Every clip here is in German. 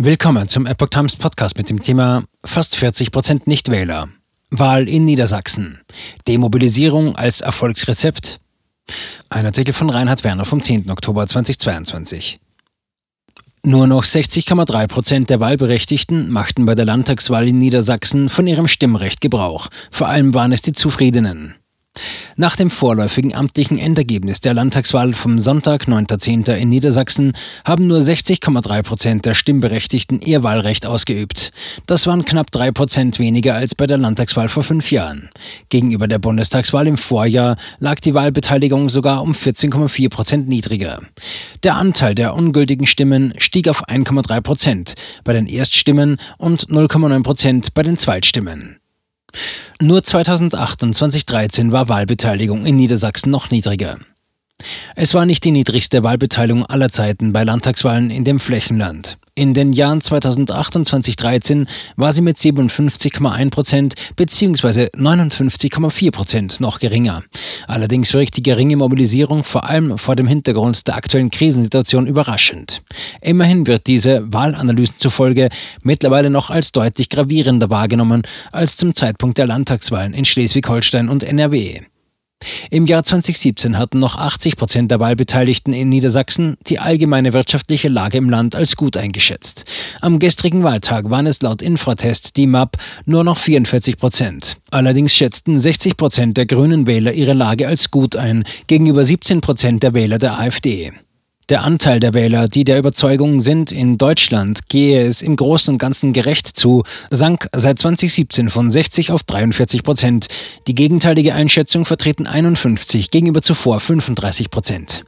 Willkommen zum Epoch Times Podcast mit dem Thema Fast 40 Prozent Nichtwähler. Wahl in Niedersachsen. Demobilisierung als Erfolgsrezept. Ein Artikel von Reinhard Werner vom 10. Oktober 2022. Nur noch 60,3 Prozent der Wahlberechtigten machten bei der Landtagswahl in Niedersachsen von ihrem Stimmrecht Gebrauch. Vor allem waren es die Zufriedenen. Nach dem vorläufigen amtlichen Endergebnis der Landtagswahl vom Sonntag, 9.10. in Niedersachsen, haben nur 60,3 Prozent der Stimmberechtigten ihr Wahlrecht ausgeübt. Das waren knapp drei Prozent weniger als bei der Landtagswahl vor fünf Jahren. Gegenüber der Bundestagswahl im Vorjahr lag die Wahlbeteiligung sogar um 14,4 Prozent niedriger. Der Anteil der ungültigen Stimmen stieg auf 1,3 Prozent bei den Erststimmen und 0,9 Prozent bei den Zweitstimmen. Nur 2008 und 2013 war Wahlbeteiligung in Niedersachsen noch niedriger. Es war nicht die niedrigste Wahlbeteiligung aller Zeiten bei Landtagswahlen in dem Flächenland. In den Jahren 2008 und 2013 war sie mit 57,1 Prozent bzw. 59,4 Prozent noch geringer. Allerdings wirkt die geringe Mobilisierung vor allem vor dem Hintergrund der aktuellen Krisensituation überraschend. Immerhin wird diese, Wahlanalysen zufolge, mittlerweile noch als deutlich gravierender wahrgenommen als zum Zeitpunkt der Landtagswahlen in Schleswig-Holstein und NRW. Im Jahr 2017 hatten noch 80 Prozent der Wahlbeteiligten in Niedersachsen die allgemeine wirtschaftliche Lage im Land als gut eingeschätzt. Am gestrigen Wahltag waren es laut Infratest die MAP nur noch 44 Prozent. Allerdings schätzten 60 Prozent der grünen Wähler ihre Lage als gut ein, gegenüber 17 Prozent der Wähler der AfD. Der Anteil der Wähler, die der Überzeugung sind, in Deutschland gehe es im Großen und Ganzen gerecht zu, sank seit 2017 von 60 auf 43 Prozent. Die gegenteilige Einschätzung vertreten 51 gegenüber zuvor 35 Prozent.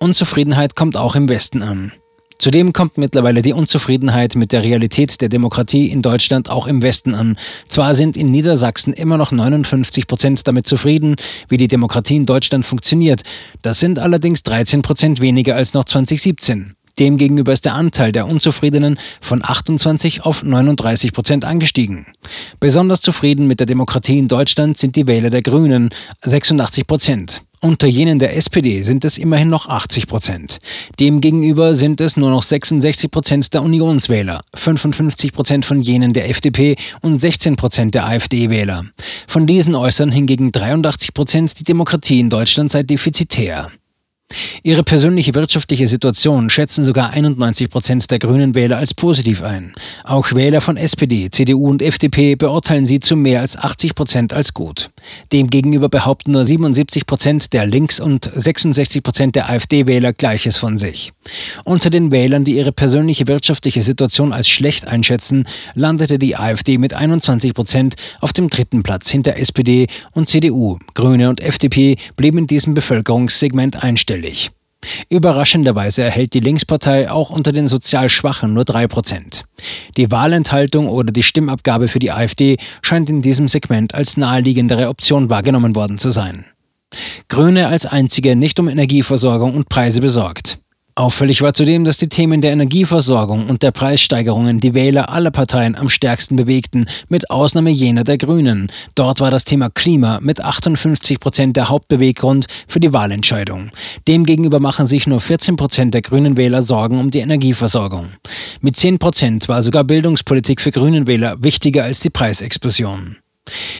Unzufriedenheit kommt auch im Westen an. Zudem kommt mittlerweile die Unzufriedenheit mit der Realität der Demokratie in Deutschland auch im Westen an. Zwar sind in Niedersachsen immer noch 59 Prozent damit zufrieden, wie die Demokratie in Deutschland funktioniert. Das sind allerdings 13 Prozent weniger als noch 2017. Demgegenüber ist der Anteil der Unzufriedenen von 28 auf 39 Prozent angestiegen. Besonders zufrieden mit der Demokratie in Deutschland sind die Wähler der Grünen, 86 Prozent. Unter jenen der SPD sind es immerhin noch 80 Prozent. Demgegenüber sind es nur noch 66 Prozent der Unionswähler, 55 Prozent von jenen der FDP und 16 Prozent der AfD-Wähler. Von diesen äußern hingegen 83 Prozent die Demokratie in Deutschland sei defizitär. Ihre persönliche wirtschaftliche Situation schätzen sogar 91 Prozent der grünen Wähler als positiv ein. Auch Wähler von SPD, CDU und FDP beurteilen sie zu mehr als 80 Prozent als gut. Demgegenüber behaupten nur 77 Prozent der Links- und 66 Prozent der AfD-Wähler Gleiches von sich. Unter den Wählern, die ihre persönliche wirtschaftliche Situation als schlecht einschätzen, landete die AfD mit 21 Prozent auf dem dritten Platz hinter SPD und CDU. Grüne und FDP blieben in diesem Bevölkerungssegment einstellig einstellig. Überraschenderweise erhält die Linkspartei auch unter den sozial Schwachen nur 3%. Die Wahlenthaltung oder die Stimmabgabe für die AfD scheint in diesem Segment als naheliegendere Option wahrgenommen worden zu sein. Grüne als einzige nicht um Energieversorgung und Preise besorgt. Auffällig war zudem, dass die Themen der Energieversorgung und der Preissteigerungen die Wähler aller Parteien am stärksten bewegten, mit Ausnahme jener der Grünen. Dort war das Thema Klima mit 58 Prozent der Hauptbeweggrund für die Wahlentscheidung. Demgegenüber machen sich nur 14 Prozent der grünen Wähler Sorgen um die Energieversorgung. Mit 10 Prozent war sogar Bildungspolitik für grünen Wähler wichtiger als die Preisexplosion.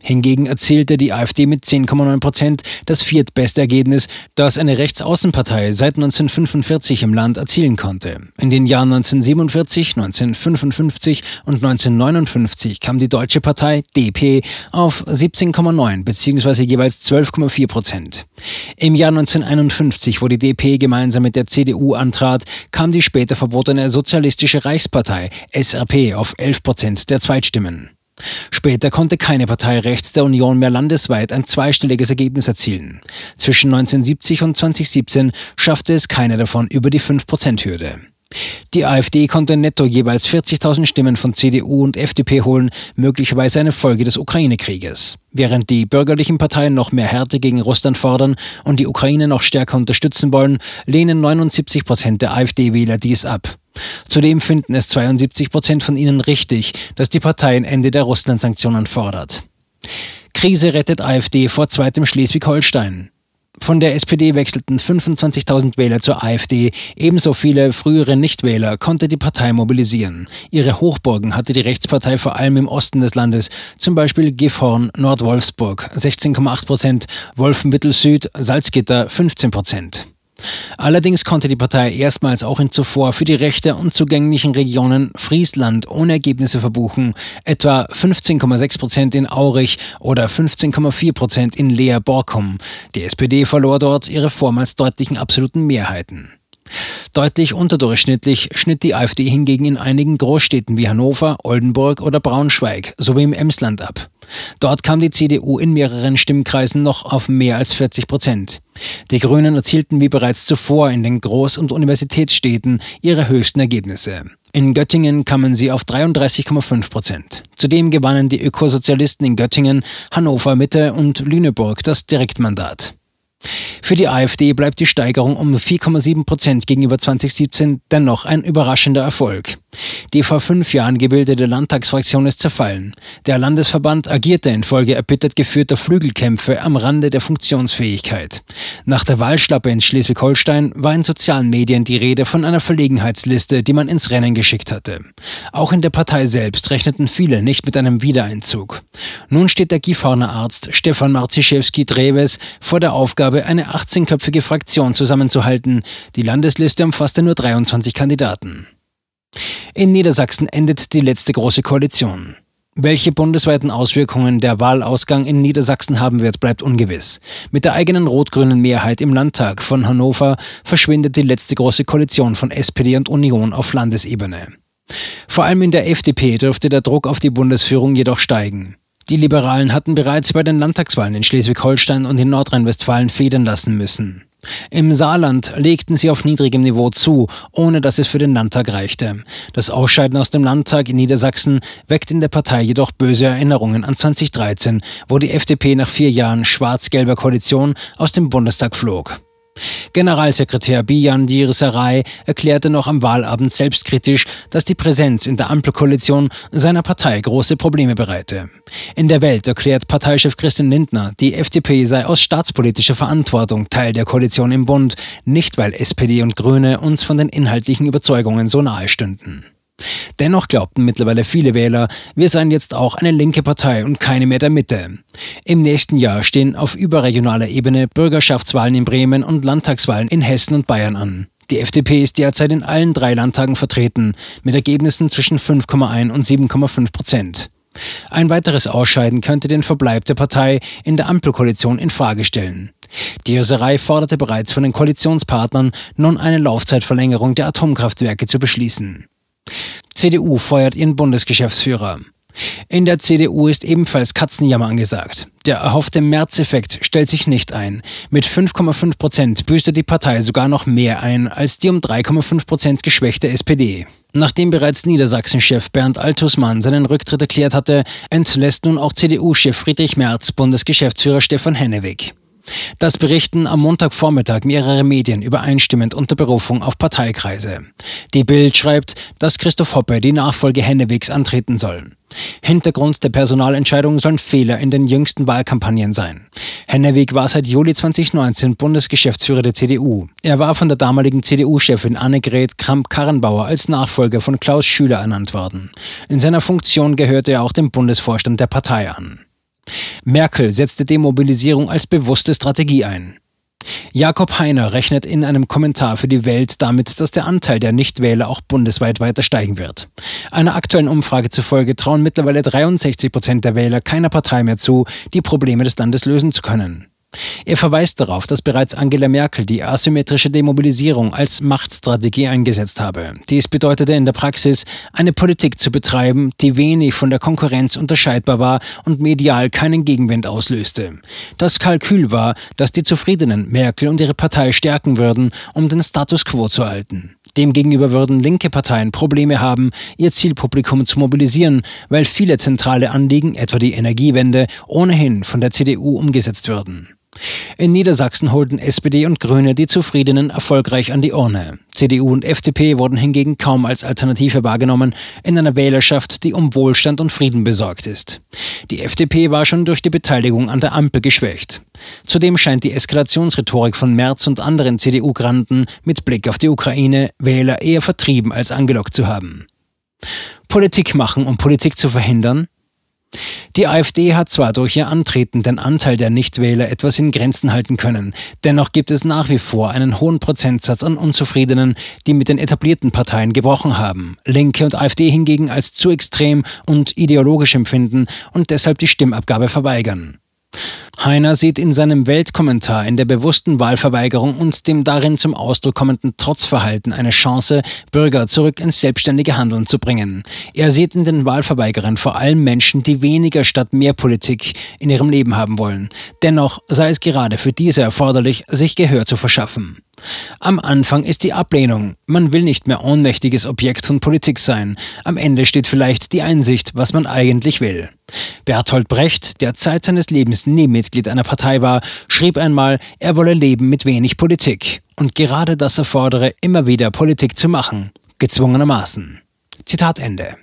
Hingegen erzielte die AfD mit 10,9 Prozent das viertbeste Ergebnis, das eine Rechtsaußenpartei seit 1945 im Land erzielen konnte. In den Jahren 1947, 1955 und 1959 kam die deutsche Partei DP auf 17,9 bzw. jeweils 12,4 Prozent. Im Jahr 1951, wo die DP gemeinsam mit der CDU antrat, kam die später verbotene Sozialistische Reichspartei SRP auf 11 Prozent der Zweitstimmen. Später konnte keine Partei rechts der Union mehr landesweit ein zweistelliges Ergebnis erzielen. Zwischen 1970 und 2017 schaffte es keine davon über die 5%-Hürde. Die AfD konnte netto jeweils 40.000 Stimmen von CDU und FDP holen, möglicherweise eine Folge des Ukraine-Krieges. Während die bürgerlichen Parteien noch mehr Härte gegen Russland fordern und die Ukraine noch stärker unterstützen wollen, lehnen 79 Prozent der AfD-Wähler dies ab. Zudem finden es 72 Prozent von ihnen richtig, dass die Partei ein Ende der Russland-Sanktionen fordert. Krise rettet AfD vor zweitem Schleswig-Holstein. Von der SPD wechselten 25.000 Wähler zur AfD. Ebenso viele frühere Nichtwähler konnte die Partei mobilisieren. Ihre Hochburgen hatte die Rechtspartei vor allem im Osten des Landes, zum Beispiel Gifhorn, Nordwolfsburg 16,8 Prozent, Wolfenbüttel Süd, Salzgitter 15 Prozent. Allerdings konnte die Partei erstmals auch in zuvor für die rechte unzugänglichen Regionen Friesland ohne Ergebnisse verbuchen, etwa 15,6 Prozent in Aurich oder 15,4 Prozent in Leer-Borkum. Die SPD verlor dort ihre vormals deutlichen absoluten Mehrheiten. Deutlich unterdurchschnittlich schnitt die AfD hingegen in einigen Großstädten wie Hannover, Oldenburg oder Braunschweig sowie im Emsland ab. Dort kam die CDU in mehreren Stimmkreisen noch auf mehr als 40 Prozent. Die Grünen erzielten wie bereits zuvor in den Groß- und Universitätsstädten ihre höchsten Ergebnisse. In Göttingen kamen sie auf 33,5 Prozent. Zudem gewannen die Ökosozialisten in Göttingen, Hannover Mitte und Lüneburg das Direktmandat. Für die AfD bleibt die Steigerung um 4,7 Prozent gegenüber 2017 dennoch ein überraschender Erfolg. Die vor fünf Jahren gebildete Landtagsfraktion ist zerfallen. Der Landesverband agierte infolge erbittert geführter Flügelkämpfe am Rande der Funktionsfähigkeit. Nach der Wahlschlappe in Schleswig-Holstein war in sozialen Medien die Rede von einer Verlegenheitsliste, die man ins Rennen geschickt hatte. Auch in der Partei selbst rechneten viele nicht mit einem Wiedereinzug. Nun steht der Gifhorner Arzt Stefan Marziszewski-Dreves vor der Aufgabe, eine 18-köpfige Fraktion zusammenzuhalten. Die Landesliste umfasste nur 23 Kandidaten. In Niedersachsen endet die letzte große Koalition. Welche bundesweiten Auswirkungen der Wahlausgang in Niedersachsen haben wird, bleibt ungewiss. Mit der eigenen rot-grünen Mehrheit im Landtag von Hannover verschwindet die letzte große Koalition von SPD und Union auf Landesebene. Vor allem in der FDP dürfte der Druck auf die Bundesführung jedoch steigen. Die Liberalen hatten bereits bei den Landtagswahlen in Schleswig-Holstein und in Nordrhein-Westfalen federn lassen müssen. Im Saarland legten sie auf niedrigem Niveau zu, ohne dass es für den Landtag reichte. Das Ausscheiden aus dem Landtag in Niedersachsen weckt in der Partei jedoch böse Erinnerungen an 2013, wo die FDP nach vier Jahren schwarz-gelber Koalition aus dem Bundestag flog. Generalsekretär Bijan Dirsaray erklärte noch am Wahlabend selbstkritisch, dass die Präsenz in der Ampelkoalition seiner Partei große Probleme bereite. In der Welt erklärt Parteichef Christian Lindner, die FDP sei aus staatspolitischer Verantwortung Teil der Koalition im Bund, nicht weil SPD und Grüne uns von den inhaltlichen Überzeugungen so nahe stünden. Dennoch glaubten mittlerweile viele Wähler, wir seien jetzt auch eine linke Partei und keine mehr der Mitte. Im nächsten Jahr stehen auf überregionaler Ebene Bürgerschaftswahlen in Bremen und Landtagswahlen in Hessen und Bayern an. Die FDP ist derzeit in allen drei Landtagen vertreten, mit Ergebnissen zwischen 5,1 und 7,5 Prozent. Ein weiteres Ausscheiden könnte den Verbleib der Partei in der Ampelkoalition in Frage stellen. Die Röserei forderte bereits von den Koalitionspartnern, nun eine Laufzeitverlängerung der Atomkraftwerke zu beschließen. CDU feuert ihren Bundesgeschäftsführer. In der CDU ist ebenfalls Katzenjammer angesagt. Der erhoffte März-Effekt stellt sich nicht ein. Mit 5,5 Prozent büßte die Partei sogar noch mehr ein als die um 3,5 Prozent geschwächte SPD. Nachdem bereits Niedersachsen-Chef Bernd Altusmann seinen Rücktritt erklärt hatte, entlässt nun auch CDU-Chef Friedrich Merz Bundesgeschäftsführer Stefan Hennewig. Das berichten am Montagvormittag mehrere Medien übereinstimmend unter Berufung auf Parteikreise. Die Bild schreibt, dass Christoph Hoppe die Nachfolge Hennewigs antreten soll. Hintergrund der Personalentscheidung sollen Fehler in den jüngsten Wahlkampagnen sein. Hennewig war seit Juli 2019 Bundesgeschäftsführer der CDU. Er war von der damaligen CDU-Chefin Annegret Kramp-Karrenbauer als Nachfolger von Klaus Schüler ernannt worden. In seiner Funktion gehörte er auch dem Bundesvorstand der Partei an. Merkel setzte Demobilisierung als bewusste Strategie ein. Jakob Heiner rechnet in einem Kommentar für die Welt damit, dass der Anteil der Nichtwähler auch bundesweit weiter steigen wird. Einer aktuellen Umfrage zufolge trauen mittlerweile 63 Prozent der Wähler keiner Partei mehr zu, die Probleme des Landes lösen zu können. Er verweist darauf, dass bereits Angela Merkel die asymmetrische Demobilisierung als Machtstrategie eingesetzt habe. Dies bedeutete in der Praxis, eine Politik zu betreiben, die wenig von der Konkurrenz unterscheidbar war und medial keinen Gegenwind auslöste. Das Kalkül war, dass die Zufriedenen Merkel und ihre Partei stärken würden, um den Status quo zu halten. Demgegenüber würden linke Parteien Probleme haben, ihr Zielpublikum zu mobilisieren, weil viele zentrale Anliegen, etwa die Energiewende, ohnehin von der CDU umgesetzt würden. In Niedersachsen holten SPD und Grüne die Zufriedenen erfolgreich an die Urne. CDU und FDP wurden hingegen kaum als Alternative wahrgenommen in einer Wählerschaft, die um Wohlstand und Frieden besorgt ist. Die FDP war schon durch die Beteiligung an der Ampel geschwächt. Zudem scheint die Eskalationsrhetorik von Merz und anderen CDU-Granden mit Blick auf die Ukraine Wähler eher vertrieben als angelockt zu haben. Politik machen, um Politik zu verhindern? Die AfD hat zwar durch ihr Antreten den Anteil der Nichtwähler etwas in Grenzen halten können, dennoch gibt es nach wie vor einen hohen Prozentsatz an Unzufriedenen, die mit den etablierten Parteien gebrochen haben, Linke und AfD hingegen als zu extrem und ideologisch empfinden und deshalb die Stimmabgabe verweigern. Heiner sieht in seinem Weltkommentar in der bewussten Wahlverweigerung und dem darin zum Ausdruck kommenden Trotzverhalten eine Chance, Bürger zurück ins selbstständige Handeln zu bringen. Er sieht in den Wahlverweigerern vor allem Menschen, die weniger statt mehr Politik in ihrem Leben haben wollen. Dennoch sei es gerade für diese erforderlich, sich Gehör zu verschaffen. Am Anfang ist die Ablehnung. Man will nicht mehr ohnmächtiges Objekt von Politik sein. Am Ende steht vielleicht die Einsicht, was man eigentlich will. Bertolt Brecht, der Zeit seines Lebens nie Mitglied einer Partei war, schrieb einmal, er wolle leben mit wenig Politik. Und gerade das erfordere, immer wieder Politik zu machen. Gezwungenermaßen. Zitat Ende.